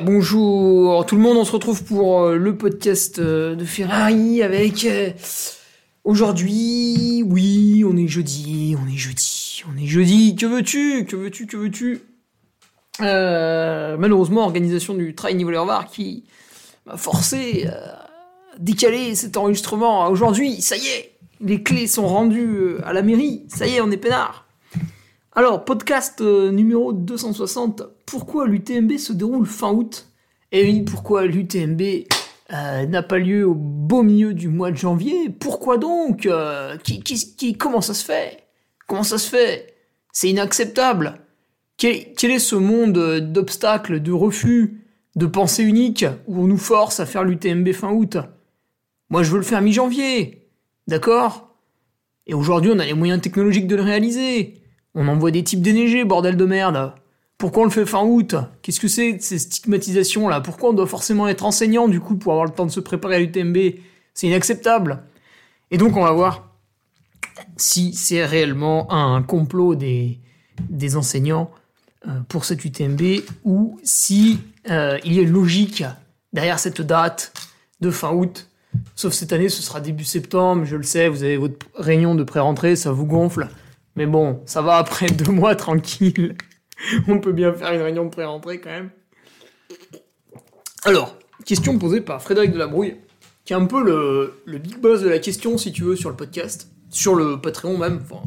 Bonjour. Tout le monde, on se retrouve pour euh, le podcast euh, de Ferrari avec... euh, Aujourd'hui, oui, on est jeudi, on est jeudi, on est jeudi, que veux-tu, que veux-tu, que veux-tu? Malheureusement, organisation du Trail Niveau Var qui m'a forcé à décaler cet enregistrement aujourd'hui, ça y est, les clés sont rendues à la mairie, ça y est, on est peinard alors, podcast euh, numéro 260. Pourquoi l'UTMB se déroule fin août? Et oui, pourquoi l'UTMB euh, n'a pas lieu au beau milieu du mois de janvier? Pourquoi donc Euh, qui, Comment ça se fait? Comment ça se fait? C'est inacceptable. Quel, quel est ce monde d'obstacles, de refus, de pensées uniques où on nous force à faire l'UTMB fin août? Moi, je veux le faire mi-janvier. D'accord? Et aujourd'hui, on a les moyens technologiques de le réaliser. On envoie des types déneigés, bordel de merde. Pourquoi on le fait fin août Qu'est-ce que c'est ces stigmatisations là Pourquoi on doit forcément être enseignant du coup pour avoir le temps de se préparer à l'UTMB C'est inacceptable. Et donc on va voir si c'est réellement un complot des, enseignants euh, pour cette UTMB ou si euh, il y a une logique derrière cette date de fin août. Sauf cette année, ce sera début septembre, je le sais, vous avez votre réunion de pré-rentrée, ça vous gonfle. Mais bon, ça va après deux mois tranquille. On peut bien faire une réunion de pré-rentrée quand même. Alors, question posée par Frédéric Delabrouille, qui est un peu le, le big boss de la question, si tu veux, sur le podcast. Sur le Patreon même. Enfin,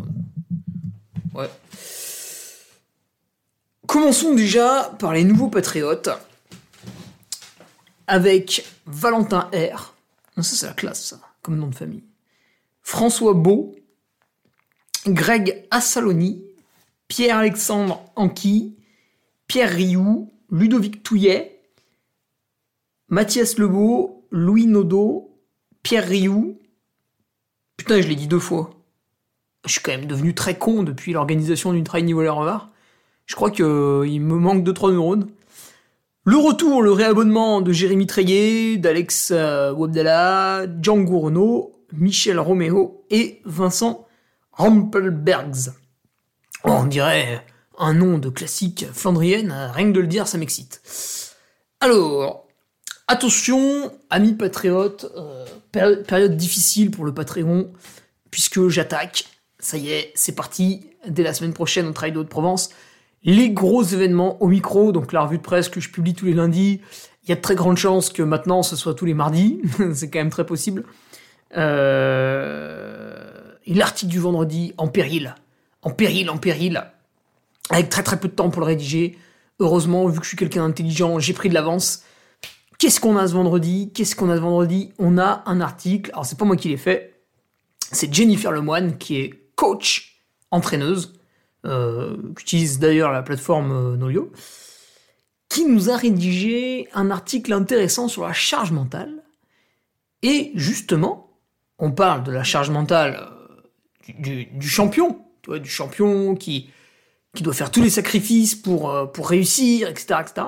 ouais. Commençons déjà par les nouveaux patriotes. Avec Valentin R. Ça c'est la classe, ça, comme nom de famille. François Beau, Greg Assaloni, Pierre-Alexandre Anqui, Pierre Rioux, Ludovic Touillet, Mathias Lebeau, Louis Nodo, Pierre Rioux. Putain, je l'ai dit deux fois. Je suis quand même devenu très con depuis l'organisation d'une trail niveau Var. Je crois qu'il me manque 2-3 neurones. Le retour, le réabonnement de Jérémy Treillet, d'Alex euh, Wabdallah, Django Renault, Michel Roméo et Vincent Rampelbergs. Oh, on dirait un nom de classique flandrienne, rien que de le dire, ça m'excite. Alors, attention, amis patriotes, euh, péri- période difficile pour le Patreon, puisque j'attaque. Ça y est, c'est parti. Dès la semaine prochaine, on travaille de Haute-Provence. Les gros événements au micro, donc la revue de presse que je publie tous les lundis. Il y a de très grandes chances que maintenant ce soit tous les mardis. c'est quand même très possible. Euh, et l'article du vendredi en péril. En péril, en péril. Avec très très peu de temps pour le rédiger. Heureusement, vu que je suis quelqu'un d'intelligent, j'ai pris de l'avance. Qu'est-ce qu'on a ce vendredi? Qu'est-ce qu'on a ce vendredi? On a un article. Alors c'est pas moi qui l'ai fait. C'est Jennifer Lemoine qui est coach, entraîneuse, euh, qui utilise d'ailleurs la plateforme euh, Nolio, qui nous a rédigé un article intéressant sur la charge mentale. Et justement, on parle de la charge mentale euh, du, champion, tu vois, du champion qui, qui doit faire tous les sacrifices pour, euh, pour réussir, etc., etc.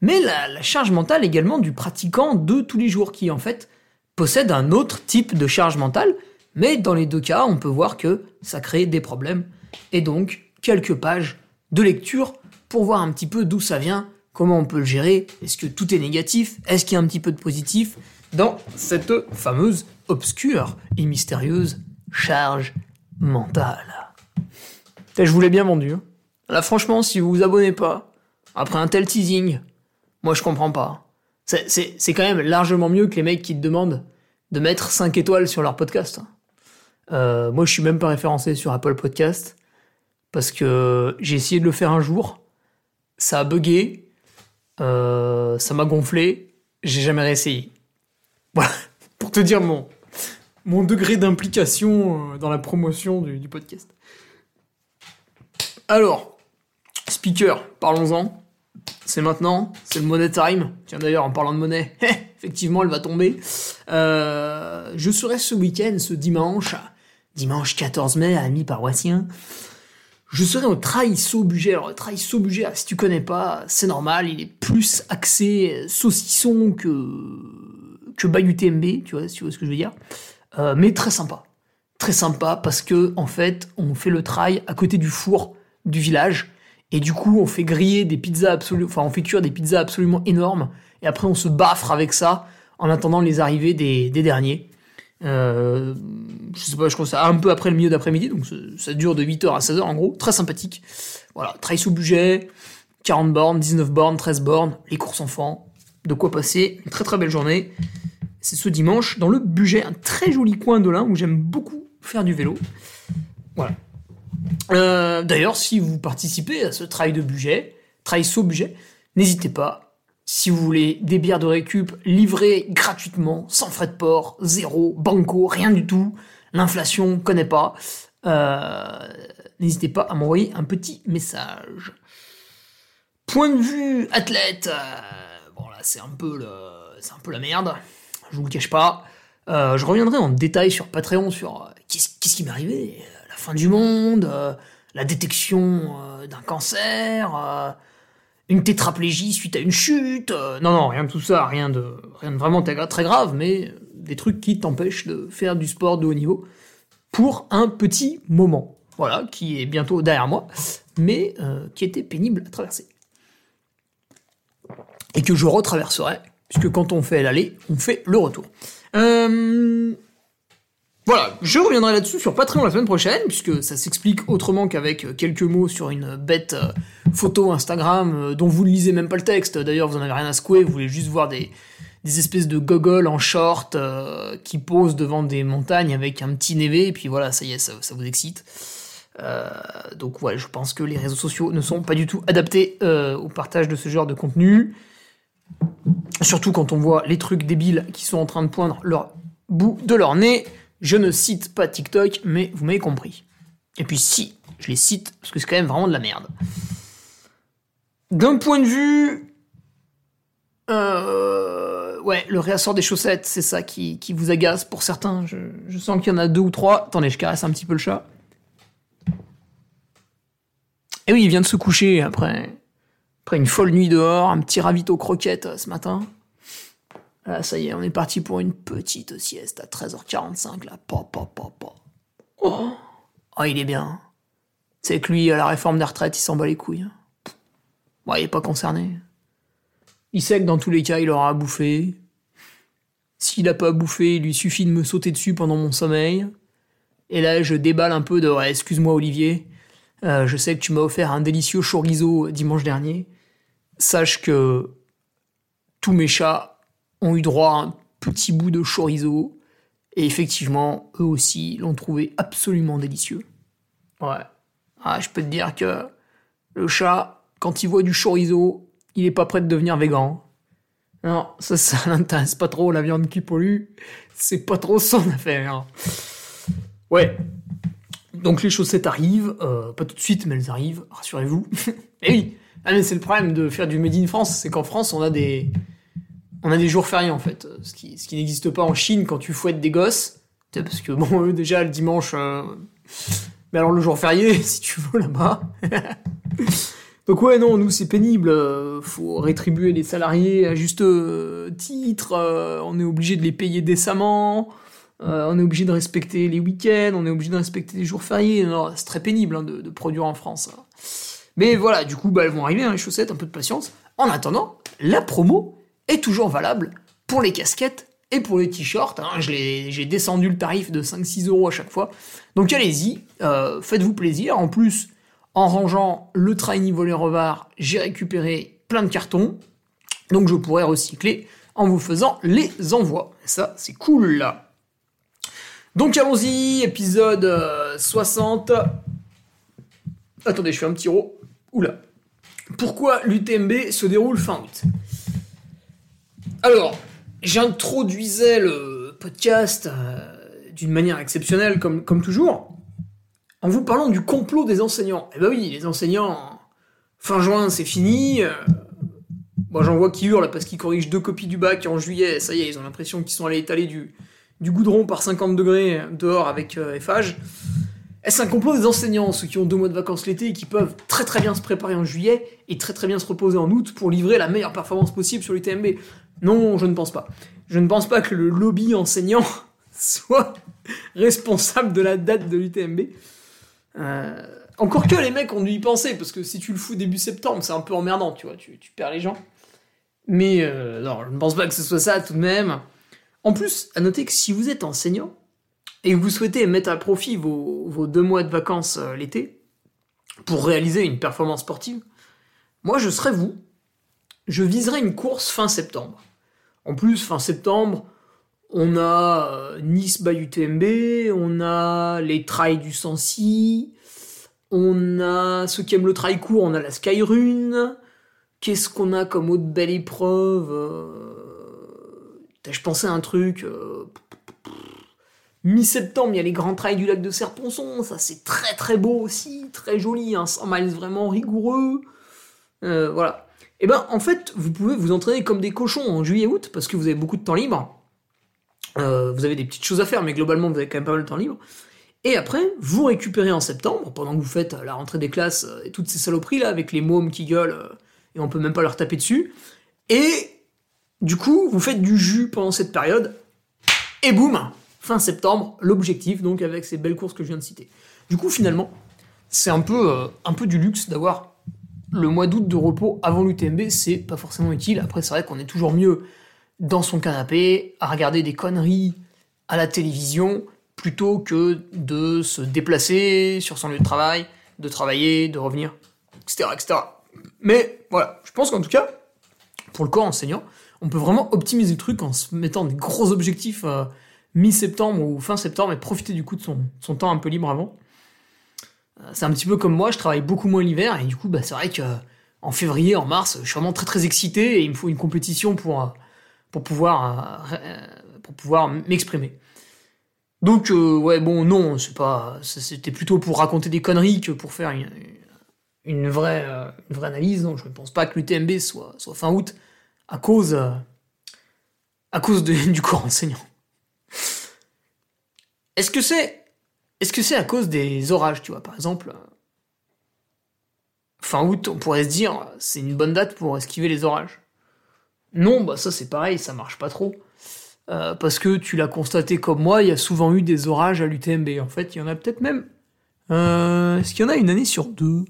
Mais la, la charge mentale également du pratiquant de tous les jours, qui en fait possède un autre type de charge mentale, mais dans les deux cas, on peut voir que ça crée des problèmes. Et donc, quelques pages de lecture pour voir un petit peu d'où ça vient, comment on peut le gérer, est-ce que tout est négatif, est-ce qu'il y a un petit peu de positif dans cette fameuse, obscure et mystérieuse charge mentale. Putain, Je vous l'ai bien vendu. hein. Là, franchement, si vous vous abonnez pas, après un tel teasing, moi je comprends pas. C'est- quand même largement mieux que les mecs qui te demandent de mettre 5 étoiles sur leur podcast. Euh, moi, je suis même pas référencé sur Apple Podcast parce que j'ai essayé de le faire un jour, ça a bugué, euh, ça m'a gonflé, j'ai jamais réessayé. Voilà, pour te dire mon, mon degré d'implication euh, dans la promotion du, podcast. Alors, speaker, parlons-en. C'est maintenant, c'est le money time. Tiens d'ailleurs, en parlant de monnaie, effectivement, elle va tomber. Euh, je serai ce week-end, ce dimanche, dimanche 14 mai, ami paroissien. Je serai au Traiso Budget. Alors, le Budget, si tu connais pas, c'est normal, il est plus axé saucisson que, que Bayou TMB, tu vois, tu vois ce que je veux dire. Euh, mais très sympa. Très sympa parce que, en fait, on fait le trail à côté du four du village. Et du coup, on fait griller des pizzas absolument, enfin, on fait cuire des pizzas absolument énormes. Et après, on se baffre avec ça en attendant les arrivées des, derniers. Euh, je sais pas, je crois que c'est un peu après le milieu d'après-midi, donc ça dure de 8h à 16h en gros, très sympathique. Voilà, trail sous budget, 40 bornes, 19 bornes, 13 bornes, les courses enfants, de quoi passer une très très belle journée. C'est ce dimanche dans le budget, un très joli coin de l'Ain où j'aime beaucoup faire du vélo. Voilà. Euh, d'ailleurs, si vous participez à ce travail de budget, travail saut budget, n'hésitez pas. Si vous voulez des bières de récup livrées gratuitement, sans frais de port, zéro, banco, rien du tout, l'inflation connaît pas, euh, n'hésitez pas à m'envoyer un petit message. Point de vue athlète, euh, c'est un c'est un peu la merde, je vous le cache pas. je reviendrai en détail sur Patreon sur qu'est-ce, qu'est-ce qui m'est arrivé la fin du monde, euh, la détection euh, d'un cancer, euh, une tétraplégie suite à une chute. non, non, rien de tout ça, rien de, rien de vraiment très grave, mais des trucs qui t'empêchent de faire du sport de haut niveau pour un petit moment. Voilà, qui est bientôt derrière moi, mais qui était pénible à traverser. Et que je retraverserai, puisque quand on fait l'aller, on fait le retour. Euh, voilà, je reviendrai là-dessus sur Patreon la semaine prochaine, puisque ça s'explique autrement qu'avec quelques mots sur une bête euh, photo Instagram euh, dont vous ne lisez même pas le texte. D'ailleurs, vous en avez rien à secouer, vous voulez juste voir des, espèces de gogoles en short euh, qui posent devant des montagnes avec un petit névé, et puis voilà, ça y est, ça, vous excite. donc ouais, je pense que les réseaux sociaux ne sont pas du tout adaptés au partage de ce genre de contenu. Surtout quand on voit les trucs débiles qui sont en train de poindre leur bout de leur nez. Je ne cite pas TikTok, mais vous m'avez compris. Et puis si, je les cite, parce que c'est quand même vraiment de la merde. D'un point de vue... Euh, ouais, le réassort des chaussettes, c'est ça qui, vous agace pour certains. Je, sens qu'il y en a deux ou trois. Attendez, je caresse un petit peu le chat. Et oui, il vient de se coucher après, après une folle nuit dehors, un petit ravito croquette euh, ce matin. Ah, ça y est, on est parti pour une petite sieste à 13h45, là. Pa. Oh. oh, il est bien. C'est que lui, à la réforme des retraites, il s'en bat les couilles. Bon, il est pas concerné. Il sait que dans tous les cas, il aura à bouffer. S'il a pas à bouffer, il lui suffit de me sauter dessus pendant mon sommeil. Et là, je déballe un peu de ouais, excuse-moi Olivier, euh, je sais que tu m'as offert un délicieux chorizo dimanche dernier. Sache que tous mes chats ont eu droit à un petit bout de chorizo. Et effectivement, eux aussi l'ont trouvé absolument délicieux. Ouais. Ah, je peux te dire que le chat, quand il voit du chorizo, il est pas prêt de devenir végan. Non, ça, ça l'intéresse pas trop, la viande qui pollue. C'est pas trop son affaire. Ouais. Donc les chaussettes arrivent, euh, pas tout de suite, mais elles arrivent, rassurez-vous. Et oui, ah, mais c'est le problème de faire du Made in France, c'est qu'en France, on a des, on a des jours fériés en fait, ce qui, ce qui n'existe pas en Chine quand tu fouettes des gosses. Parce que bon, déjà le dimanche. Euh, mais alors le jour férié, si tu veux là-bas. Donc ouais, non, nous c'est pénible. Euh, faut rétribuer les salariés à juste euh, titre. on est obligé de les payer décemment. on est obligé de respecter les week-ends. On est obligé de respecter les jours fériés. c'est très pénible hein, de, produire en France. Hein. Mais voilà, du coup, bah, elles vont arriver, hein, les chaussettes, un peu de patience. En attendant, la promo est toujours valable pour les casquettes et pour les t-shirts. Hein. J'ai descendu le tarif de 5-6 euros à chaque fois. Donc allez-y, euh, faites-vous plaisir. En plus, en rangeant le Trainy Voler Revard, j'ai récupéré plein de cartons. Donc je pourrais recycler en vous faisant les envois. ça, c'est cool. Donc allons-y, épisode 60. Attendez, je fais un petit ro. Oula. Pourquoi l'UTMB se déroule fin août? Alors, j'introduisais le podcast euh, d'une manière exceptionnelle, comme, toujours, en vous parlant du complot des enseignants. Eh ben oui, les enseignants, fin juin, c'est fini. Euh, Moi j'en vois qui hurlent parce qu'ils corrigent deux copies du bac en juillet, ça y est, ils ont l'impression qu'ils sont allés étaler du, goudron par 50 degrés dehors avec euh. Est-ce un complot des enseignants, ceux qui ont deux mois de vacances l'été et qui peuvent très très bien se préparer en juillet et très très bien se reposer en août pour livrer la meilleure performance possible sur l'UTMB? Non, je ne pense pas. Je ne pense pas que le lobby enseignant soit responsable de la date de l'UTMB. Euh, encore que les mecs ont dû y penser, parce que si tu le fous début septembre, c'est un peu emmerdant, tu vois, tu, perds les gens. Mais euh, non, je ne pense pas que ce soit ça tout de même. En plus, à noter que si vous êtes enseignant et vous souhaitez mettre à profit vos, deux mois de vacances euh, l'été pour réaliser une performance sportive, moi je serais vous. Je viserais une course fin septembre. En plus, fin septembre, on a euh, Nice by UTMB, on a les trails du Sancy, on a ceux qui aiment le trail court, on a la Skyrune. Qu'est-ce qu'on a comme autre belle épreuve euh, Je pensais à un truc. Euh, mi-septembre, il y a les grands trails du lac de Serponçon. Ça, c'est très très beau aussi, très joli. Un 100 miles vraiment rigoureux. voilà. Et eh ben, en fait, vous pouvez vous entraîner comme des cochons en juillet-août parce que vous avez beaucoup de temps libre. Euh, vous avez des petites choses à faire, mais globalement, vous avez quand même pas mal de temps libre. Et après, vous récupérez en septembre, pendant que vous faites la rentrée des classes euh, et toutes ces saloperies là, avec les mômes qui gueulent, euh, et on peut même pas leur taper dessus. Et du coup, vous faites du jus pendant cette période, et boum, fin septembre, l'objectif, donc avec ces belles courses que je viens de citer. Du coup, finalement, c'est un peu, peu du luxe d'avoir le mois d'août de repos avant l'UTMB, c'est pas forcément utile. Après, c'est vrai qu'on est toujours mieux dans son canapé à regarder des conneries à la télévision plutôt que de se déplacer sur son lieu de travail, de travailler, de revenir, etc. etc. Mais voilà, je pense qu'en tout cas, pour le corps enseignant, on peut vraiment optimiser le truc en se mettant des gros objectifs euh, mi-septembre ou fin septembre et profiter du coup de son, son temps un peu libre avant. Euh, c'est un petit peu comme moi, je travaille beaucoup moins l'hiver et du coup, bah, c'est vrai que en février, en mars, je suis vraiment très très excité et il me faut une compétition pour, euh, pour pouvoir, euh, pour pouvoir m'exprimer. Donc, euh, ouais, bon, non, c'est pas, c'était plutôt pour raconter des conneries que pour faire une, vraie, euh, une vraie analyse. Non, je ne pense pas que l'UTMB soit, soit fin août à cause, à cause du corps enseignant. Est-ce que c'est, est-ce que c'est à cause des orages, tu vois, par exemple? Fin août, on pourrait se dire, c'est une bonne date pour esquiver les orages. Non, bah ça c'est pareil, ça marche pas trop. Euh, parce que tu l'as constaté comme moi, il y a souvent eu des orages à l'UTMB. En fait, il y en a peut-être même. Euh, est-ce qu'il y en a une année sur deux?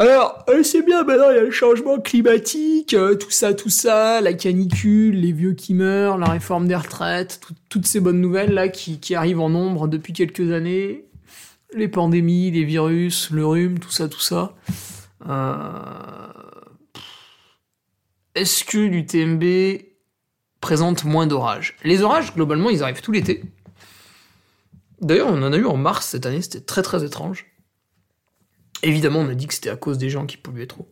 Alors, euh, c'est bien, maintenant il y a le changement climatique, tout ça, tout ça, la canicule, les vieux qui meurent, la réforme des retraites, toutes ces bonnes nouvelles là qui, qui, arrivent en nombre depuis quelques années, les pandémies, les virus, le rhume, tout ça, tout ça. Euh, est-ce que l'UTMB présente moins d'orages? Les orages, globalement, ils arrivent tout l'été. D'ailleurs, on en a eu en mars cette année, c'était très très étrange. Évidemment, on a dit que c'était à cause des gens qui polluaient trop.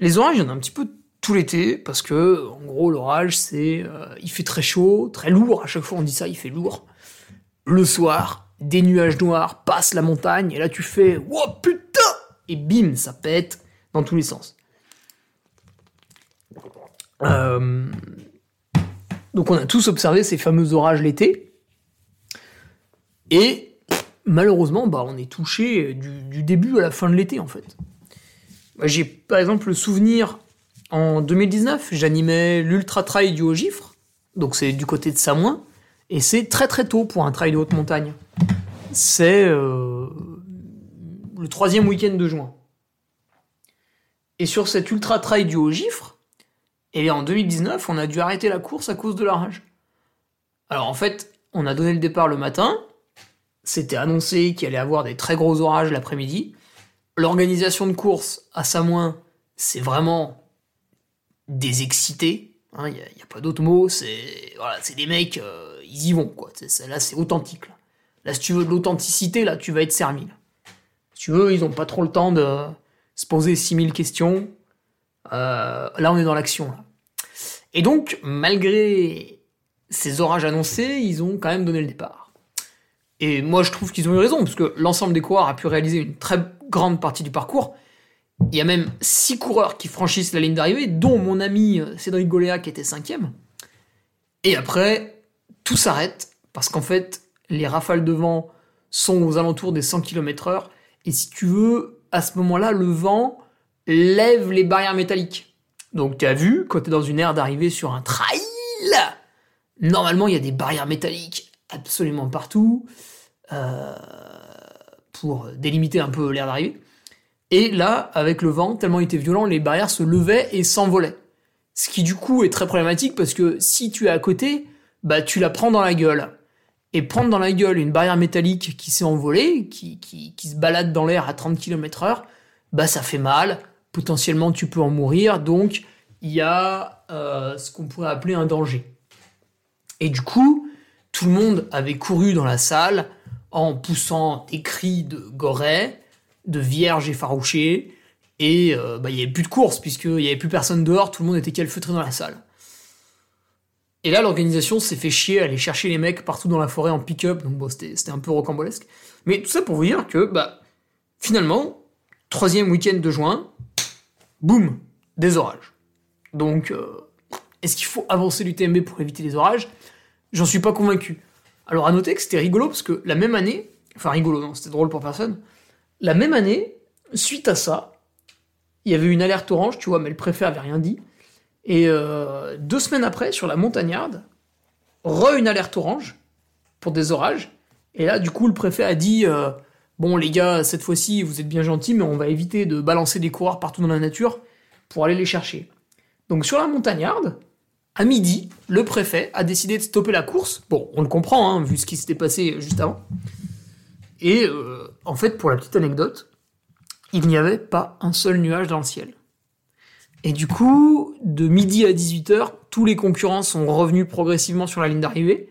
Les orages, il y en a un petit peu tout l'été, parce que, en gros, l'orage, c'est. Euh, il fait très chaud, très lourd, à chaque fois on dit ça, il fait lourd. Le soir, des nuages noirs passent la montagne, et là tu fais. Oh putain Et bim, ça pète dans tous les sens. Euh, donc on a tous observé ces fameux orages l'été. Et malheureusement, bah, on est touché du, début à la fin de l'été en fait. J'ai par exemple le souvenir en 2019, j'animais l'Ultra Trail du Haut-Gifre, donc c'est du côté de Samoin, et c'est très très tôt pour un trail de haute montagne. C'est euh, le troisième week-end de juin. Et sur cet Ultra Trail du Haut-Gifre, et en 2019, on a dû arrêter la course à cause de l'orage. Alors en fait, on a donné le départ le matin, c'était annoncé qu'il allait avoir des très gros orages l'après-midi. L'organisation de course à Samoin, c'est vraiment des excités. Il hein, n'y a, pas d'autre mot. C'est voilà, des mecs, euh, ils y vont quoi. là, c'est authentique. Là. si tu veux de l'authenticité, là, tu vas être servi. Si tu veux, ils n'ont pas trop le temps de se poser 6000 questions. Euh, là, on est dans l'action. Et donc, malgré ces orages annoncés, ils ont quand même donné le départ. Et moi, je trouve qu'ils ont eu raison, parce que l'ensemble des coureurs a pu réaliser une très grande partie du parcours. Il y a même six coureurs qui franchissent la ligne d'arrivée, dont mon ami euh, Cédric Goléa qui était cinquième. Et après, tout s'arrête parce qu'en fait, les rafales de vent sont aux alentours des 100 km/h. Et si tu veux, à ce moment-là, le vent lève les barrières métalliques. Donc tu as vu, quand tu es dans une aire d'arrivée sur un trail, normalement il y a des barrières métalliques absolument partout euh, pour délimiter un peu l'air d'arrivée. Et là, avec le vent, tellement il était violent, les barrières se levaient et s'envolaient. Ce qui du coup est très problématique parce que si tu es à côté, bah tu la prends dans la gueule. Et prendre dans la gueule une barrière métallique qui s'est envolée, qui, qui, qui, se balade dans l'air à 30 km heure, bah ça fait mal, potentiellement tu peux en mourir, donc il y a euh, ce qu'on pourrait appeler un danger. Et du coup, tout le monde avait couru dans la salle en poussant des cris de gorée, de vierges effarouchées, et euh, bah, il n'y avait plus de course, puisqu'il n'y avait plus personne dehors, tout le monde était calfeutré dans la salle. Et là, l'organisation s'est fait chier à aller chercher les mecs partout dans la forêt en pick-up, donc bon, c'était un peu rocambolesque. Mais tout ça pour vous dire que, bah, finalement, troisième week-end de juin, boum, des orages. Donc, euh, est-ce qu'il faut avancer l'UTMB pour éviter les orages? J'en suis pas convaincu. Alors à noter que c'était rigolo parce que la même année, enfin rigolo, non, c'était drôle pour personne. La même année, suite à ça, il y avait une alerte orange, tu vois, mais le préfet avait rien dit. Et euh, deux semaines après, sur la montagnarde, re une alerte orange pour des orages. Et là, du coup, le préfet a dit euh, Bon, les gars, cette fois-ci, vous êtes bien gentils, mais on va éviter de balancer des coureurs partout dans la nature pour aller les chercher. Donc, sur la montagnarde, à midi, le préfet a décidé de stopper la course. Bon, on le comprend, hein, vu ce qui s'était passé juste avant. Et euh, en fait, pour la petite anecdote, il n'y avait pas un seul nuage dans le ciel. Et du coup, de midi à 18h, tous les concurrents sont revenus progressivement sur la ligne d'arrivée,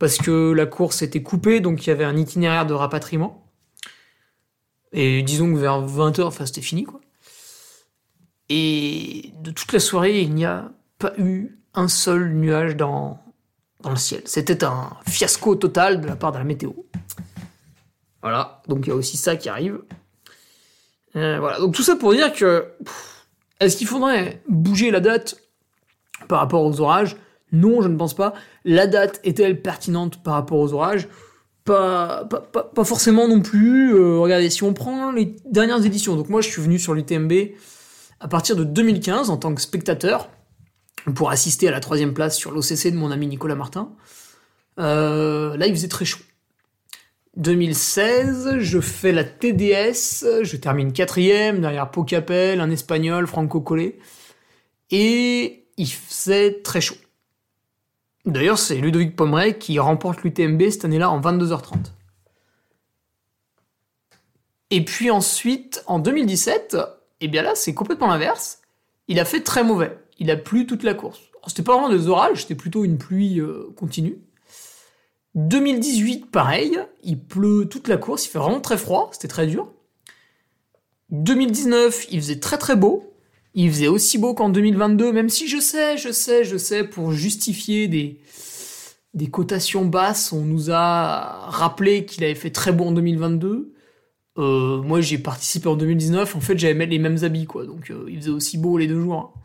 parce que la course était coupée, donc il y avait un itinéraire de rapatriement. Et disons que vers 20h, enfin c'était fini quoi. Et de toute la soirée, il n'y a pas eu un seul nuage dans, dans le ciel. C'était un fiasco total de la part de la météo. Voilà, donc il y a aussi ça qui arrive. Euh, voilà, donc tout ça pour dire que est-ce qu'il faudrait bouger la date par rapport aux orages? Non, je ne pense pas. La date est-elle pertinente par rapport aux orages? Pas, pas, forcément non plus. Euh, regardez, si on prend les dernières éditions, donc moi je suis venu sur l'UTMB à partir de 2015 en tant que spectateur pour assister à la troisième place sur l'OCC de mon ami Nicolas Martin. Euh, là, il faisait très chaud. 2016, je fais la TDS, je termine quatrième derrière Pocapel, un espagnol, Franco Collet, et il faisait très chaud. D'ailleurs, c'est Ludovic Pomeray qui remporte l'UTMB cette année-là en 22h30. Et puis ensuite, en 2017, et eh bien là, c'est complètement l'inverse. Il a fait très mauvais. Il a plu toute la course. C'était pas vraiment des orages, c'était plutôt une pluie euh, continue. 2018, pareil, il pleut toute la course, il fait vraiment très froid, c'était très dur. 2019, il faisait très très beau. Il faisait aussi beau qu'en 2022, même si je sais, je sais, je sais, pour justifier des, des cotations basses, on nous a rappelé qu'il avait fait très beau en 2022. Euh, moi, j'ai participé en 2019, en fait, j'avais les mêmes habits, quoi. Donc, euh, il faisait aussi beau les deux jours. Hein.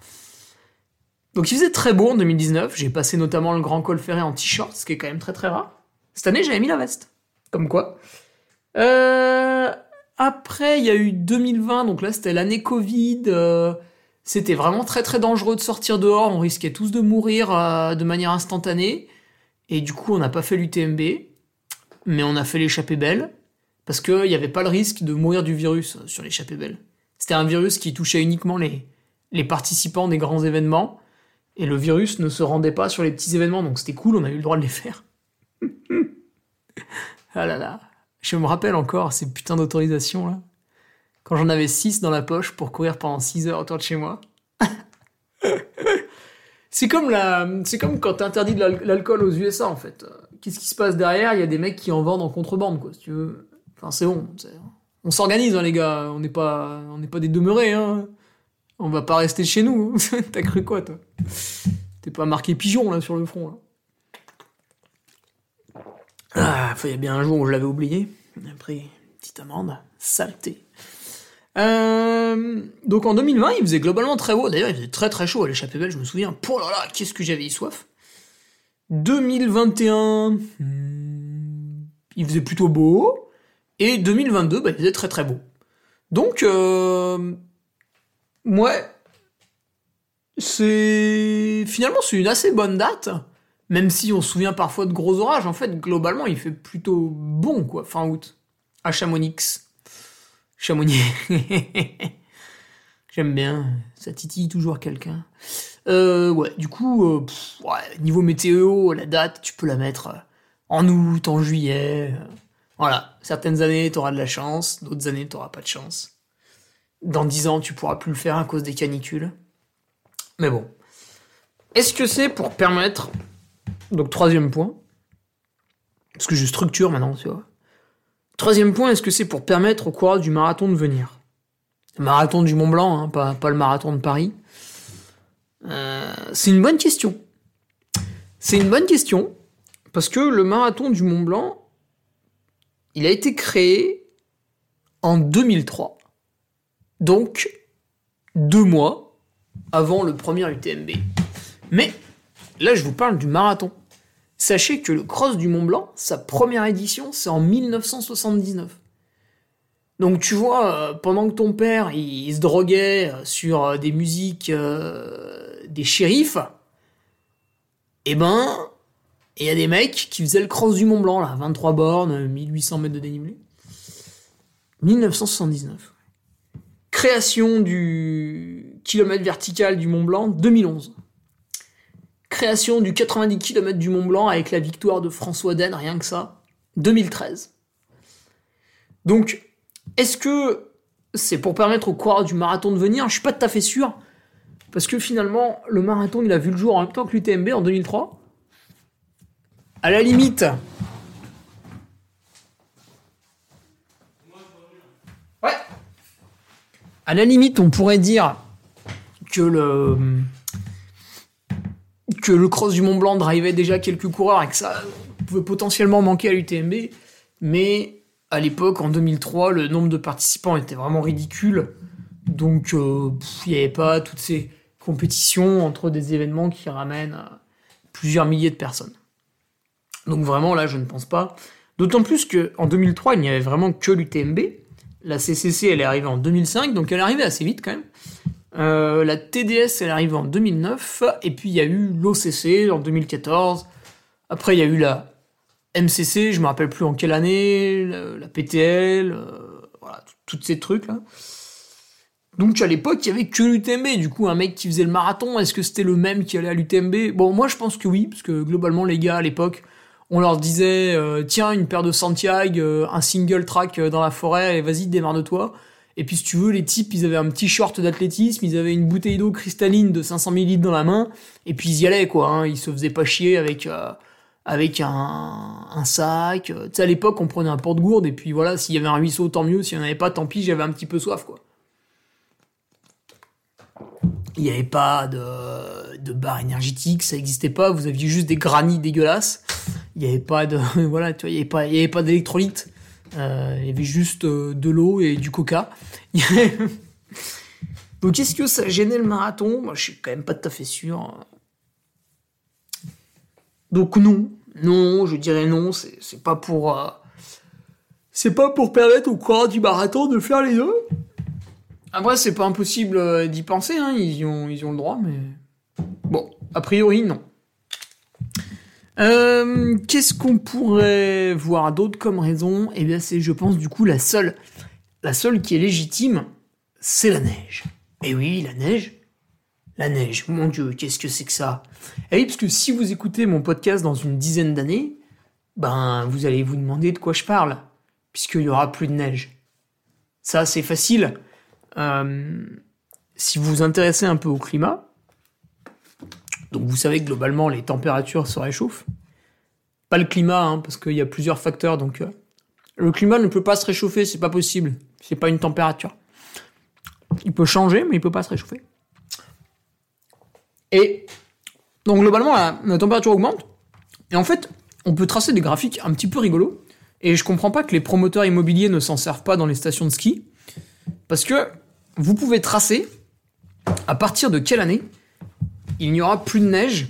Donc, il faisait très beau en 2019. J'ai passé notamment le Grand Col Ferré en t-shirt, ce qui est quand même très très rare. Cette année, j'avais mis la veste. Comme quoi. Euh, après, il y a eu 2020, donc là, c'était l'année Covid. Euh, c'était vraiment très très dangereux de sortir dehors. On risquait tous de mourir euh, de manière instantanée. Et du coup, on n'a pas fait l'UTMB. Mais on a fait l'échappée belle. Parce qu'il n'y avait pas le risque de mourir du virus sur l'échappée belle. C'était un virus qui touchait uniquement les, les participants des grands événements. Et le virus ne se rendait pas sur les petits événements. Donc c'était cool, on a eu le droit de les faire. ah là là. Je me rappelle encore ces putains d'autorisations là. Quand j'en avais 6 dans la poche pour courir pendant 6 heures autour de chez moi. c'est comme la, c'est comme quand t'interdis l'alcool aux USA en fait. Qu'est-ce qui se passe derrière? Il y a des mecs qui en vendent en contrebande quoi, si tu veux. Enfin c'est bon. On s'organise hein, les gars. On n'est pas, on n'est pas des demeurés hein. On va pas rester chez nous. T'as cru quoi toi? T'es pas marqué pigeon là sur le front. Ah, il y a bien un jour où je l'avais oublié. Une petite amende. Saleté. Euh, donc en 2020, il faisait globalement très beau. D'ailleurs, il faisait très très chaud à l'échappée belle, je me souviens. Oh là là, qu'est-ce que j'avais soif? 2021, hmm, il faisait plutôt beau. Et 2022, bah, il faisait très très beau. Donc, euh, ouais, c'est finalement c'est une assez bonne date, même si on se souvient parfois de gros orages. En fait, globalement, il fait plutôt bon quoi, fin août, à Chamonix, Chamonix. J'aime bien, ça titille toujours quelqu'un. Euh, ouais, du coup, euh, ouais, niveau météo, la date, tu peux la mettre euh, en août, en juillet. Voilà, certaines années, tu auras de la chance, d'autres années, tu pas de chance. Dans dix ans, tu pourras plus le faire à cause des canicules. Mais bon. Est-ce que c'est pour permettre... Donc, troisième point. Parce que je structure maintenant, tu vois. Troisième point, est-ce que c'est pour permettre au coureur du marathon de venir? Le marathon du Mont Blanc, hein, pas, pas, le marathon de Paris. Euh, c'est une bonne question. C'est une bonne question, parce que le marathon du Mont Blanc, il a été créé en 2003. Donc, deux mois avant le premier UTMB. Mais, là, je vous parle du marathon. Sachez que le Cross du Mont Blanc, sa première édition, c'est en 1979. Donc tu vois, euh, pendant que ton père il, se droguait euh, sur euh, des musiques des shérifs, eh ben, il y a des mecs qui faisaient le cross du Mont Blanc, là, 23 bornes, 1800 mètres de dénivelé. 1979. Création du kilomètre vertical du Mont Blanc, 2011. Création du 90 km du Mont Blanc avec la victoire de François Den, rien que ça, 2013. Donc, est-ce que c'est pour permettre au coureur du marathon de venir? Je suis pas tout à fait sûr. Parce que finalement, le marathon, il a vu le jour en même temps que l'UTMB en 2003 à la limite. À la limite, on pourrait dire que le que le cross du Mont Blanc drivait déjà quelques coureurs et que ça pouvait potentiellement manquer à l'UTMB, mais à l'époque, en 2003, le nombre de participants était vraiment ridicule, donc euh, il n'y avait pas toutes ces compétitions entre des événements qui ramènent plusieurs milliers de personnes. Donc vraiment là, je ne pense pas. D'autant plus qu'en 2003, il n'y avait vraiment que l'UTMB. La CCC, elle est arrivée en 2005, donc elle est arrivée assez vite quand même. Euh, la TDS, elle est arrivée en 2009, et puis il y a eu l'OCC en 2014. Après, il y a eu la MCC, je me rappelle plus en quelle année, la, PTL, euh, voilà, toutes ces trucs là. Donc à l'époque, il y avait que l'UTMB. Du coup, un mec qui faisait le marathon, est-ce que c'était le même qui allait à l'UTMB Bon, moi je pense que oui, parce que globalement les gars à l'époque, on leur disait euh, tiens une paire de Santiago, euh, un single track euh, dans la forêt, et vas-y démarre de toi. Et puis si tu veux, les types, ils avaient un petit short d'athlétisme, ils avaient une bouteille d'eau cristalline de 500 ml dans la main, et puis ils y allaient quoi. Hein. Ils se faisaient pas chier avec avec un, sac. Tu sais à l'époque, on prenait un porte-gourde et puis voilà, s'il y avait un ruisseau, tant mieux. S'il n'y en avait pas, tant pis, j'avais un petit peu soif quoi. Il n'y avait pas de, de barre énergétique, ça n'existait pas. Vous aviez juste des granits dégueulasses. Il n'y avait pas de il y avait d'électrolyte euh, il y avait juste euh, de l'eau et du coca. Donc est-ce que ça gênait le marathon? Moi je suis quand même pas tout à fait sûr. Donc non. Non je dirais non. C'est pas pour euh, c'est pas pour permettre au coureur du marathon de faire les deux après c'est pas impossible d'y penser hein. ils ont ils ont le droit mais bon a priori non euh, Qu'est-ce qu'on pourrait voir d'autre comme raison? Eh bien, c'est, je pense, du coup, la seule, la seule qui est légitime, c'est la neige. Eh oui, la neige. La neige, mon Dieu, qu'est-ce que c'est que ça? Eh oui, parce que si vous écoutez mon podcast dans une dizaine d'années, ben, vous allez vous demander de quoi je parle, puisqu'il y aura plus de neige. Ça, c'est facile. Euh, si vous vous intéressez un peu au climat, donc vous savez que globalement les températures se réchauffent. Pas le climat, hein, parce qu'il y a plusieurs facteurs. Donc euh, le climat ne peut pas se réchauffer, c'est pas possible. C'est pas une température. Il peut changer, mais il peut pas se réchauffer. Et donc globalement la, température augmente. Et en fait, on peut tracer des graphiques un petit peu rigolos. Et je comprends pas que les promoteurs immobiliers ne s'en servent pas dans les stations de ski. Parce que vous pouvez tracer à partir de quelle année il n'y aura plus de neige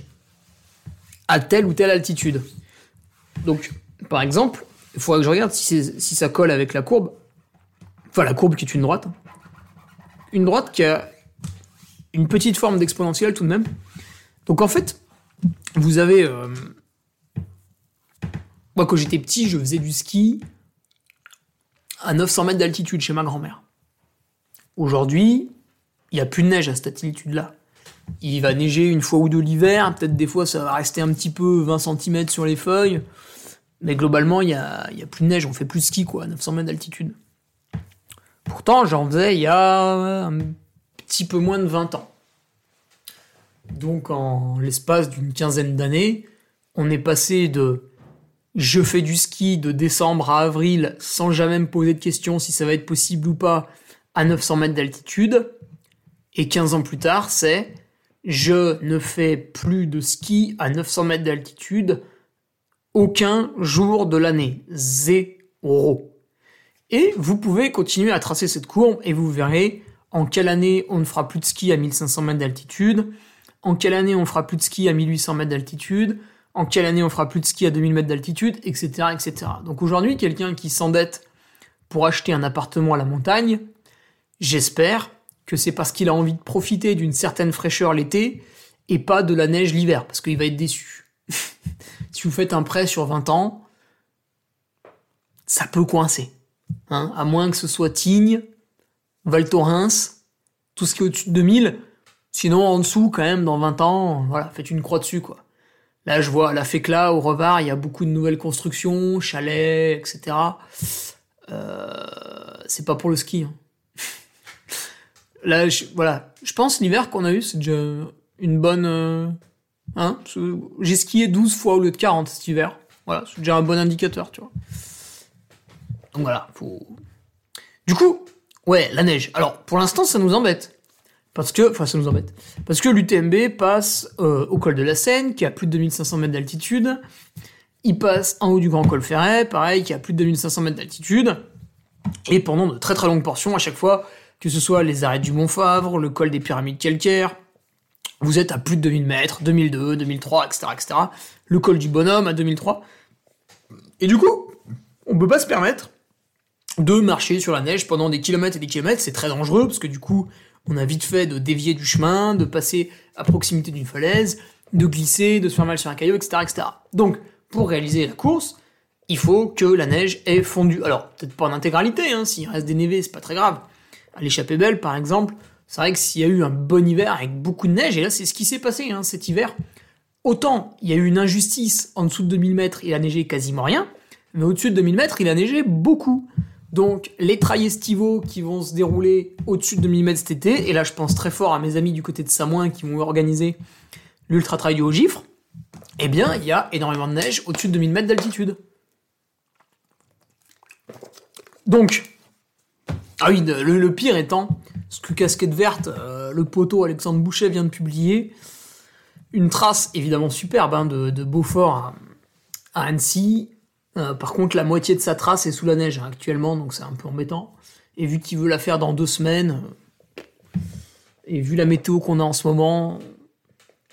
à telle ou telle altitude. Donc, par exemple, il faudra que je regarde si, ça colle avec la courbe. Enfin, la courbe qui est une droite. Une droite qui a une petite forme d'exponentielle tout de même. Donc en fait, vous avez... Euh, moi, quand j'étais petit, je faisais du ski à 900 mètres d'altitude chez ma grand-mère. Aujourd'hui, il n'y a plus de neige à cette altitude-là. Il va neiger une fois ou deux l'hiver, peut-être des fois ça va rester un petit peu 20 cm sur les feuilles, mais globalement il n'y a, a, plus de neige, on fait plus de ski quoi, à 900 mètres d'altitude. Pourtant j'en faisais il y a un petit peu moins de 20 ans. Donc en l'espace d'une quinzaine d'années, on est passé de je fais du ski de décembre à avril sans jamais me poser de questions si ça va être possible ou pas à 900 mètres d'altitude. Et 15 ans plus tard, c'est je ne fais plus de ski à 900 mètres d'altitude aucun jour de l'année. Zéro. Et vous pouvez continuer à tracer cette courbe et vous verrez en quelle année on ne fera plus de ski à 1500 mètres d'altitude, en quelle année on fera plus de ski à 1800 mètres d'altitude, en quelle année on fera plus de ski à 2000 mètres d'altitude, etc., etc. Donc aujourd'hui, quelqu'un qui s'endette pour acheter un appartement à la montagne, j'espère que c'est parce qu'il a envie de profiter d'une certaine fraîcheur l'été et pas de la neige l'hiver, parce qu'il va être déçu. si vous faites un prêt sur 20 ans, ça peut coincer. Hein à moins que ce soit Tignes, Val Thorens, tout ce qui est au-dessus de 2000. Sinon, en dessous, quand même, dans 20 ans, voilà, faites une croix dessus, quoi. Là, je vois la Fécla, au Revard, il y a beaucoup de nouvelles constructions, chalets, etc. Euh, c'est pas pour le ski. Hein. Là, je, voilà, je pense l'hiver qu'on a eu, c'est déjà une bonne... Euh, hein J'ai skié 12 fois au lieu de 40 cet hiver. Voilà, c'est déjà un bon indicateur, tu vois. Donc voilà, faut... Du coup, ouais, la neige. Alors, pour l'instant, ça nous embête. Parce que, enfin, ça nous embête. Parce que l'UTMB passe euh, au col de la Seine, qui a plus de 2500 mètres d'altitude. Il passe en haut du Grand Col Ferret, pareil, qui a plus de 2500 mètres d'altitude. Et pendant de très très longues portions, à chaque fois, que ce soit les arrêts du Mont Favre, le col des pyramides calcaires, vous êtes à plus de 2000 mètres, 2002, 2003, etc., etc. Le col du Bonhomme à 2003. Et du coup, on peut pas se permettre de marcher sur la neige pendant des kilomètres et des kilomètres. C'est très dangereux parce que du coup, on a vite fait de dévier du chemin, de passer à proximité d'une falaise, de glisser, de se faire mal sur un caillou, etc., etc. Donc, pour réaliser la course, il faut que la neige ait fondu. Alors, peut-être pas en intégralité, hein, s'il reste des névés, c'est pas très grave. L'échappée belle, par exemple, c'est vrai que s'il y a eu un bon hiver avec beaucoup de neige, et là, c'est ce qui s'est passé hein, cet hiver, autant il y a eu une injustice en dessous de 2000 mètres, il a neigé quasiment rien, mais au-dessus de 2000 mètres, il a neigé beaucoup. Donc les trails estivaux qui vont se dérouler au-dessus de 2000 mètres cet été, et là je pense très fort à mes amis du côté de Samoin qui vont organiser l'ultra trail du Haut-Gifre, eh bien il y a énormément de neige au-dessus de 2000 mètres d'altitude. Donc, ah oui, le, pire étant, ce que Casquette Verte, euh, le poteau Alexandre Boucher vient de publier, une trace évidemment superbe hein, de, Beaufort à Annecy, euh, par contre, la moitié de sa trace est sous la neige hein, actuellement, donc c'est un peu embêtant. Et vu qu'il veut la faire dans deux semaines, et vu la météo qu'on a en ce moment,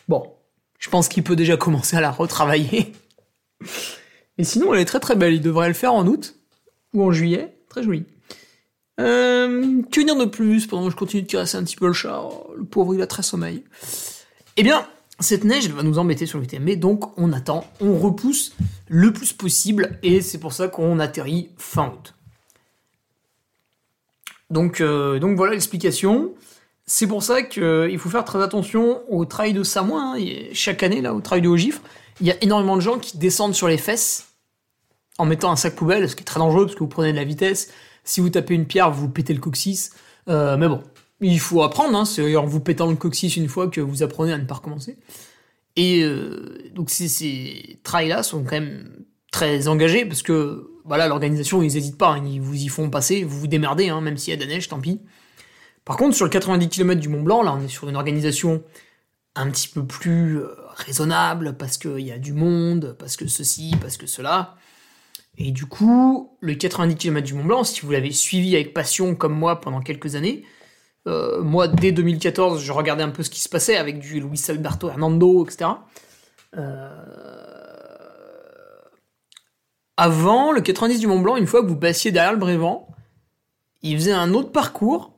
bon, je pense qu'il peut déjà commencer à la retravailler. Et sinon, elle est très très belle. Il devrait le faire en août ou en juillet. Très joli. Euh, que dire de plus? Pendant que je continue de caresser un petit peu le chat Le pauvre, il a très sommeil. Eh bien, cette neige va nous embêter sur l'UTMB, donc on attend, on repousse le plus possible, et c'est pour ça qu'on atterrit fin août. Donc, euh, voilà l'explication. C'est pour ça qu'il faut faire très attention au trail de Samoin. Hein. Chaque année, là, au trail de Haut-Gifre, il y a énormément de gens qui descendent sur les fesses en mettant un sac poubelle, ce qui est très dangereux parce que vous prenez de la vitesse. Si vous tapez une pierre, vous pétez le coccyx. Euh, mais bon, il faut apprendre, hein, c'est en vous pétant le coccyx une fois que vous apprenez à ne pas recommencer. Et euh, donc ces, trails-là sont quand même très engagés parce que voilà l'organisation ils n'hésitent pas, hein, ils vous y font passer, vous vous démerdez, hein, même s'il y a de la neige, tant pis. Par contre sur le 90 km du Mont Blanc, là on est sur une organisation un petit peu plus euh, raisonnable parce qu'il y a du monde, parce que ceci, parce que cela. Et du coup, le 90 km du Mont Blanc, si vous l'avez suivi avec passion comme moi pendant quelques années, euh, moi dès 2014, je regardais un peu ce qui se passait avec du Luis Alberto Hernando, etc. Euh, Avant, le 90 du Mont Blanc, une fois que vous passiez derrière le Brévent, il faisait un autre parcours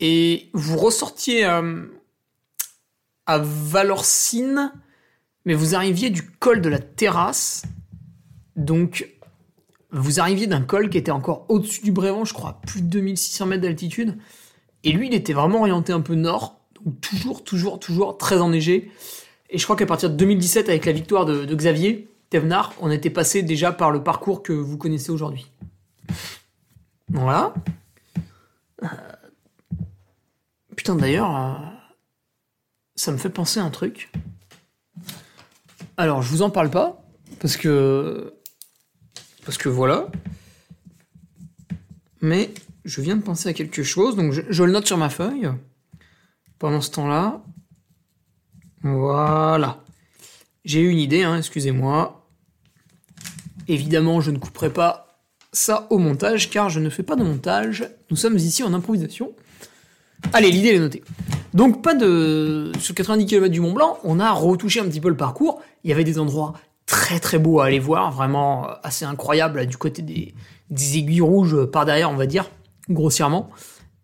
et vous ressortiez euh, à Valorcine, mais vous arriviez du col de la terrasse. Donc, vous arriviez d'un col qui était encore au-dessus du Brévent, je crois, plus de 2600 mètres d'altitude. Et lui, il était vraiment orienté un peu nord, donc toujours, toujours, toujours très enneigé. Et je crois qu'à partir de 2017, avec la victoire de, Xavier Thévenard, on était passé déjà par le parcours que vous connaissez aujourd'hui. Voilà. Euh, Putain, d'ailleurs, euh, ça me fait penser à un truc. Alors, je vous en parle pas, parce que. Parce que voilà. Mais je viens de penser à quelque chose, donc je, le note sur ma feuille. Pendant ce temps-là. Voilà. J'ai eu une idée, hein, excusez-moi. Évidemment, je ne couperai pas ça au montage, car je ne fais pas de montage. Nous sommes ici en improvisation. Allez, l'idée est notée. Donc pas de... Sur 90 km du Mont Blanc, on a retouché un petit peu le parcours. Il y avait des endroits très très beaux à aller voir, vraiment assez incroyables du côté des, aiguilles rouges par derrière, on va dire, grossièrement.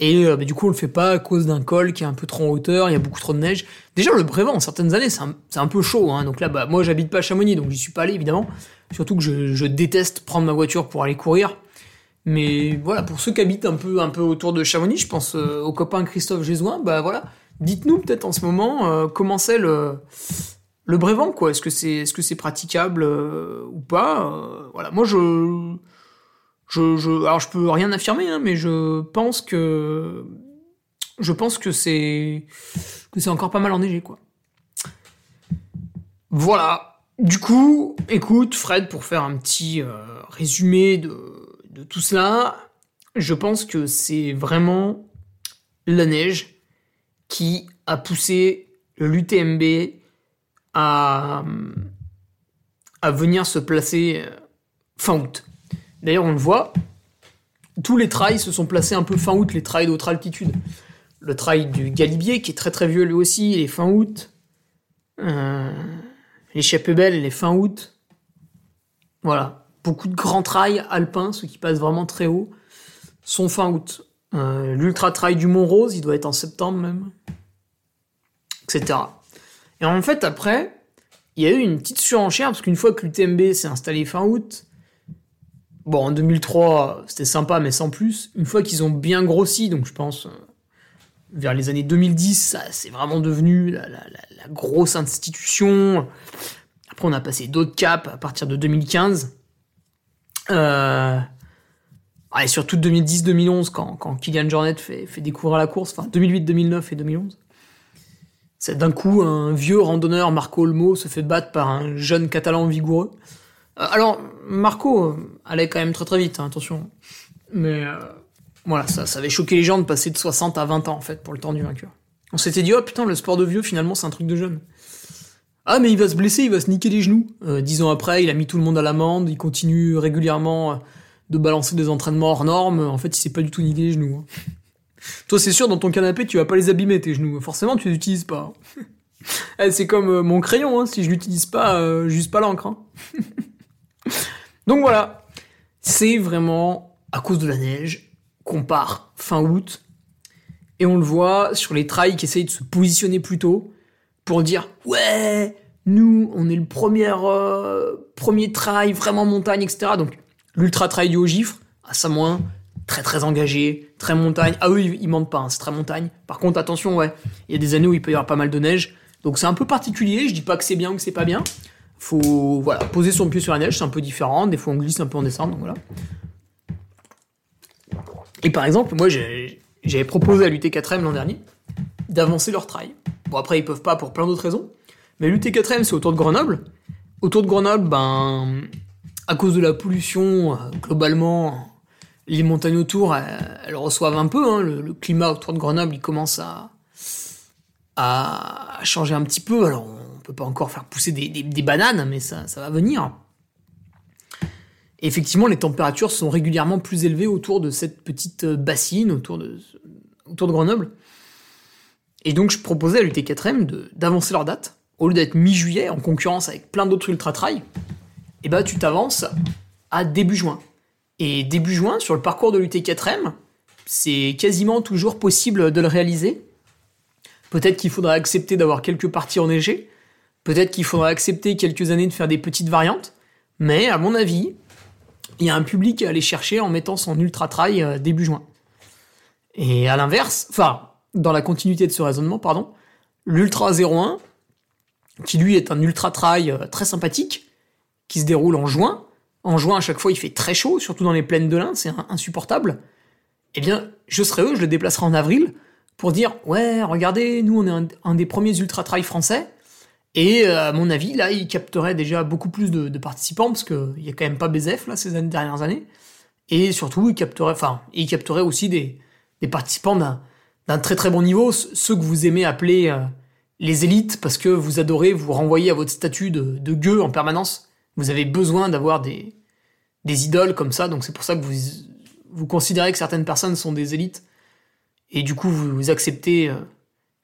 Et euh, bah, du coup, on le fait pas à cause d'un col qui est un peu trop en hauteur, il y a beaucoup trop de neige. Déjà, le Brévent, en certaines années, c'est un, peu chaud. Hein. Donc là, bah, moi, j'habite pas à Chamonix, donc j'y suis pas allé, évidemment. Surtout que je, déteste prendre ma voiture pour aller courir. Mais voilà, pour ceux qui habitent un peu, un peu autour de Chamonix, je pense euh, au copain Christophe Gézouin, bah voilà, dites-nous peut-être en ce moment euh, comment c'est le, le Brévent, quoi. Est-ce que c'est est -ce c'est praticable euh, ou pas euh, Voilà, moi je, je. Alors je peux rien affirmer, hein, mais je pense que. Je pense que c'est. que c'est encore pas mal enneigé, quoi. Voilà. Du coup, écoute, Fred, pour faire un petit euh, résumé de, de tout cela, je pense que c'est vraiment la neige qui a poussé l'UTMB à, venir se placer euh, fin août. D'ailleurs, on le voit, tous les trails se sont placés un peu fin août, les trails d'autre altitude. Le trail du Galibier, qui est très très vieux lui aussi, il est fin août. Euh, L'échappée belle, elle est fin août. Voilà. Beaucoup de grands trails alpins, ceux qui passent vraiment très haut, sont fin août. Euh, L'ultra trail du Mont Rose, il doit être en septembre même. Etc. Et en fait, après, il y a eu une petite surenchère, parce qu'une fois que l'UTMB s'est installé fin août, bon, en 2003, c'était sympa, mais sans plus. Une fois qu'ils ont bien grossi, donc je pense euh, vers les années 2010, ça c'est vraiment devenu la, grosse institution. Après, on a passé d'autres caps à partir de 2015. Euh... et surtout 2010-2011, quand, quand Kylian Jornet fait, fait découvrir la course, enfin 2008, 2009 et 2011. C'est d'un coup un vieux randonneur, Marco Olmo, se fait battre par un jeune catalan vigoureux. Euh, alors, Marco euh, allait quand même très très vite, hein, attention. Mais euh, voilà, ça, avait choqué les gens de passer de 60 à 20 ans, en fait, pour le temps du vainqueur. On s'était dit, oh putain, le sport de vieux, finalement, c'est un truc de jeune. Ah, mais il va se blesser, il va se niquer les genoux. Dix ans après, il a mis tout le monde à l'amende, il continue régulièrement de balancer des entraînements hors normes. En fait, il s'est pas du tout niqué les genoux. hein. Toi, c'est sûr, dans ton canapé, tu vas pas les abîmer, tes genoux. Forcément, tu les utilises pas. Eh, c'est comme euh, mon crayon, hein, si je l'utilise pas, euh, j'use pas l'encre. hein. Donc voilà, c'est vraiment à cause de la neige qu'on part fin août. Et on le voit sur les trails qui essayent de se positionner plus tôt pour dire ouais, nous, on est le premier, euh, premier trail vraiment montagne, etc. Donc l'ultra trail du Haut-Gifre, à Samoin, très très engagé, très montagne. Ah oui, ils, mentent pas, hein, c'est très montagne. Par contre, attention, ouais, il y a des années où il peut y avoir pas mal de neige. Donc c'est un peu particulier, je dis pas que c'est bien ou que c'est pas bien. Faut voilà, poser son pied sur la neige, c'est un peu différent. Des fois on glisse un peu en descente, donc voilà. Et par exemple, moi j'avais proposé à l'UT4M l'an dernier d'avancer leur trail. Bon après ils peuvent pas pour plein d'autres raisons. Mais l'UT4M c'est autour de Grenoble. Autour de Grenoble, ben à cause de la pollution, euh, globalement, les montagnes autour, elles, reçoivent un peu. hein. Le, climat autour de Grenoble, il commence à, changer un petit peu. Alors, on peut pas encore faire pousser des, bananes, mais ça, va venir. Et effectivement, les températures sont régulièrement plus élevées autour de cette petite euh, bassine, autour de, Grenoble. Et donc, je proposais à l'UT4M d'avancer leur date. Au lieu d'être mi-juillet, en concurrence avec plein d'autres ultra-trail, et bah, tu t'avances à début juin. Et début juin, sur le parcours de l'UT4M, c'est quasiment toujours possible de le réaliser. Peut-être qu'il faudra accepter d'avoir quelques parties enneigées. Peut-être qu'il faudra accepter quelques années de faire des petites variantes. Mais à mon avis, il y a un public à aller chercher en mettant son ultra trail euh, début juin. Et à l'inverse, enfin, dans la continuité de ce raisonnement, pardon, l'ultra 01, qui lui est un ultra trail euh, très sympathique, qui se déroule en juin. En juin, à chaque fois, il fait très chaud, surtout dans les plaines de l'Inde, c'est insupportable. Eh bien, je serais eux, je le déplacerai en avril pour dire ouais, regardez, nous on est un, des premiers ultra trail français. Et euh, à mon avis, là, il capterait déjà beaucoup plus de, participants parce qu'il y a quand même pas BZF là ces dernières années. Et surtout, il capterait, enfin, il capterait aussi des, participants d'un très très bon niveau, ceux que vous aimez appeler euh, les élites parce que vous adorez vous renvoyer à votre statut de gueux en permanence. Vous avez besoin d'avoir des, des idoles comme ça, donc c'est pour ça que vous, vous considérez que certaines personnes sont des élites et du coup vous, acceptez euh,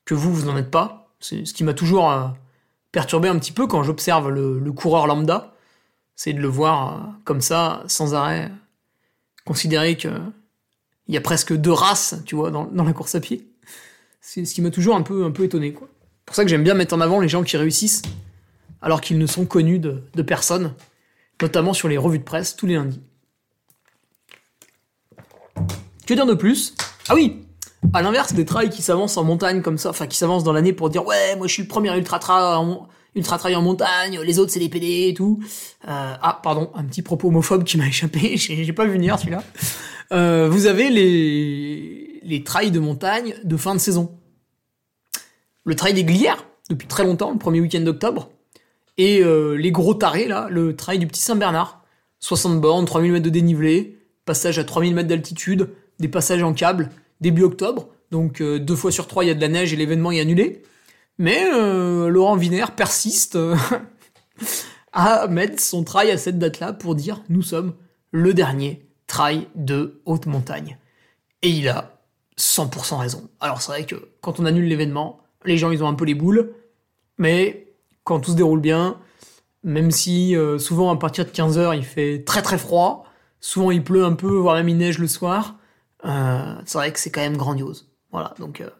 que vous, vous n'en êtes pas. C'est ce qui m'a toujours euh, perturbé un petit peu quand j'observe le, coureur lambda, c'est de le voir euh, comme ça, sans arrêt, considérer que il y a presque deux races, tu vois, dans, la course à pied. C'est ce qui m'a toujours un peu, un peu étonné, quoi. pour ça que j'aime bien mettre en avant les gens qui réussissent, alors qu'ils ne sont connus de personne, notamment sur les revues de presse tous les lundis. Que dire de plus? Ah oui À l'inverse des trails qui s'avancent en montagne comme ça, enfin qui s'avancent dans l'année pour dire ouais, moi je suis le premier ultra trail en, en montagne, les autres c'est des PD et tout. Euh, ah pardon, un petit propos homophobe qui m'a échappé, j'ai pas vu venir celui-là. Euh, vous avez les les trails de montagne de fin de saison. Le trail des Glières depuis très longtemps, le premier week-end d'octobre, et euh, les gros tarés là, le trail du petit Saint-Bernard, 60 bornes, 3000 mètres de dénivelé, passage à 3000 mètres d'altitude, des passages en câble début octobre. Donc euh, deux fois sur trois, il y a de la neige et l'événement est annulé. Mais euh, Laurent Viner persiste à mettre son trail à cette date-là pour dire nous sommes le dernier trail de haute montagne. Et il a 100% raison. Alors c'est vrai que quand on annule l'événement, les gens ils ont un peu les boules, mais quand tout se déroule bien, même si souvent à partir de 15h il fait très très froid, souvent il pleut un peu, voire même il neige le soir, euh, c'est vrai que c'est quand même grandiose. Voilà, donc... Euh,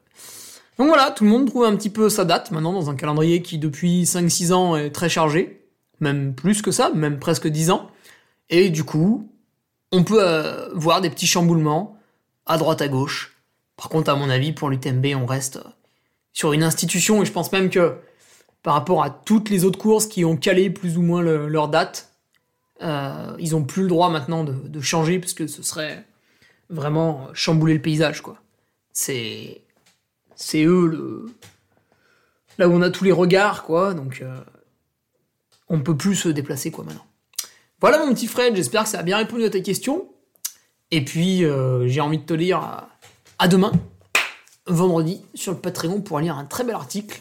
donc voilà, tout le monde trouve un petit peu sa date maintenant dans un calendrier qui depuis 5-6 ans est très chargé, même plus que ça, même presque 10 ans. Et du coup, on peut euh, voir des petits chamboulements à droite à gauche. Par contre, à mon avis, pour l'UTMB, on reste sur une institution et je pense même que par rapport à toutes les autres courses qui ont calé plus ou moins leur date, ils ont plus le droit maintenant de, changer parce que ce serait vraiment chambouler le paysage, quoi. C'est. C'est eux le. Là où on a tous les regards, quoi, donc. Euh, on peut plus se déplacer, quoi, maintenant. Voilà, mon petit Fred, j'espère que ça a bien répondu à ta question. Et puis, euh, j'ai envie de te lire à demain, vendredi, sur le Patreon, pour lire un très bel article